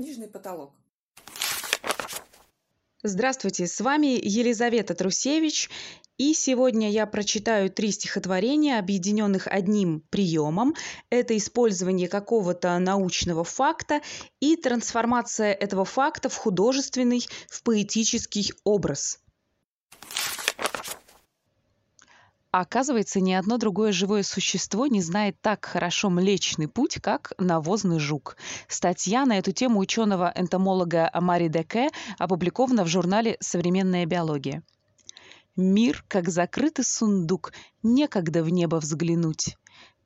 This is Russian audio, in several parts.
книжный потолок. Здравствуйте, с вами Елизавета Трусевич, и сегодня я прочитаю три стихотворения, объединенных одним приемом. Это использование какого-то научного факта и трансформация этого факта в художественный, в поэтический образ. Оказывается, ни одно другое живое существо не знает так хорошо Млечный Путь, как навозный жук. Статья на эту тему ученого-энтомолога Амари Деке опубликована в журнале «Современная биология». Мир, как закрытый сундук, некогда в небо взглянуть.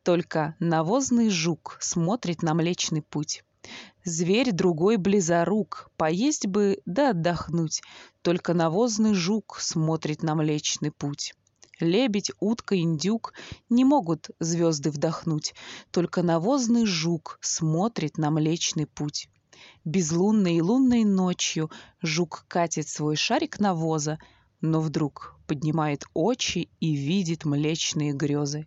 Только навозный жук смотрит на Млечный Путь. Зверь другой близорук, поесть бы да отдохнуть. Только навозный жук смотрит на Млечный Путь. Лебедь, утка, индюк не могут звезды вдохнуть, Только навозный жук смотрит на Млечный Путь. Безлунной и лунной ночью жук катит свой шарик навоза, Но вдруг поднимает очи и видит млечные грезы.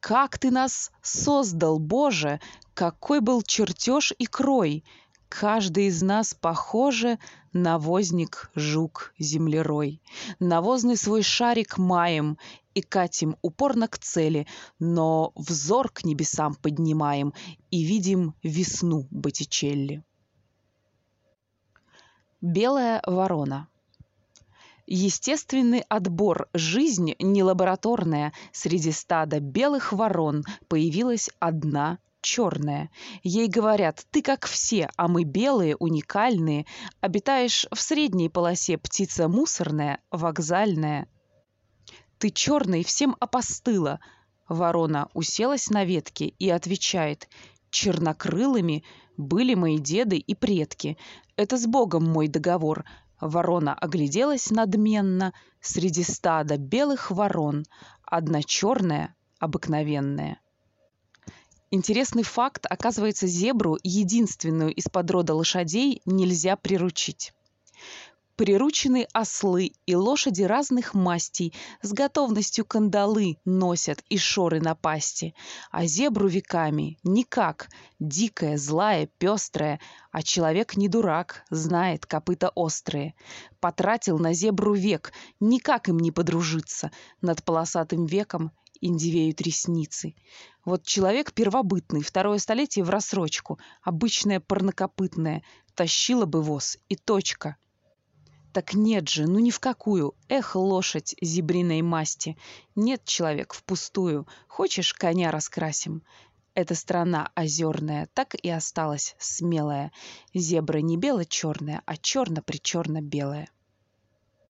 Как ты нас создал, Боже! Какой был чертеж и крой! Каждый из нас, похоже, навозник, жук, землерой. Навозный свой шарик маем и катим упорно к цели, но взор к небесам поднимаем и видим весну Боттичелли. Белая ворона Естественный отбор, жизнь не лабораторная. Среди стада белых ворон появилась одна черная. Ей говорят, ты как все, а мы белые, уникальные. Обитаешь в средней полосе птица мусорная, вокзальная. Ты черный, всем опостыла. Ворона уселась на ветке и отвечает, чернокрылыми были мои деды и предки. Это с Богом мой договор. Ворона огляделась надменно среди стада белых ворон. Одна черная, обыкновенная. Интересный факт, оказывается, зебру, единственную из подрода лошадей, нельзя приручить. Приручены ослы и лошади разных мастей, с готовностью кандалы носят и шоры на пасти. А зебру веками никак, дикая, злая, пестрая, а человек не дурак, знает копыта острые. Потратил на зебру век, никак им не подружиться, над полосатым веком индивеют ресницы. Вот человек первобытный, второе столетие в рассрочку, обычное парнокопытное, тащила бы воз, и точка. Так нет же, ну ни в какую. Эх, лошадь зебриной масти. Нет, человек, впустую. Хочешь, коня раскрасим? Эта страна озерная так и осталась смелая. Зебра не бело-черная, а черно-причерно-белая.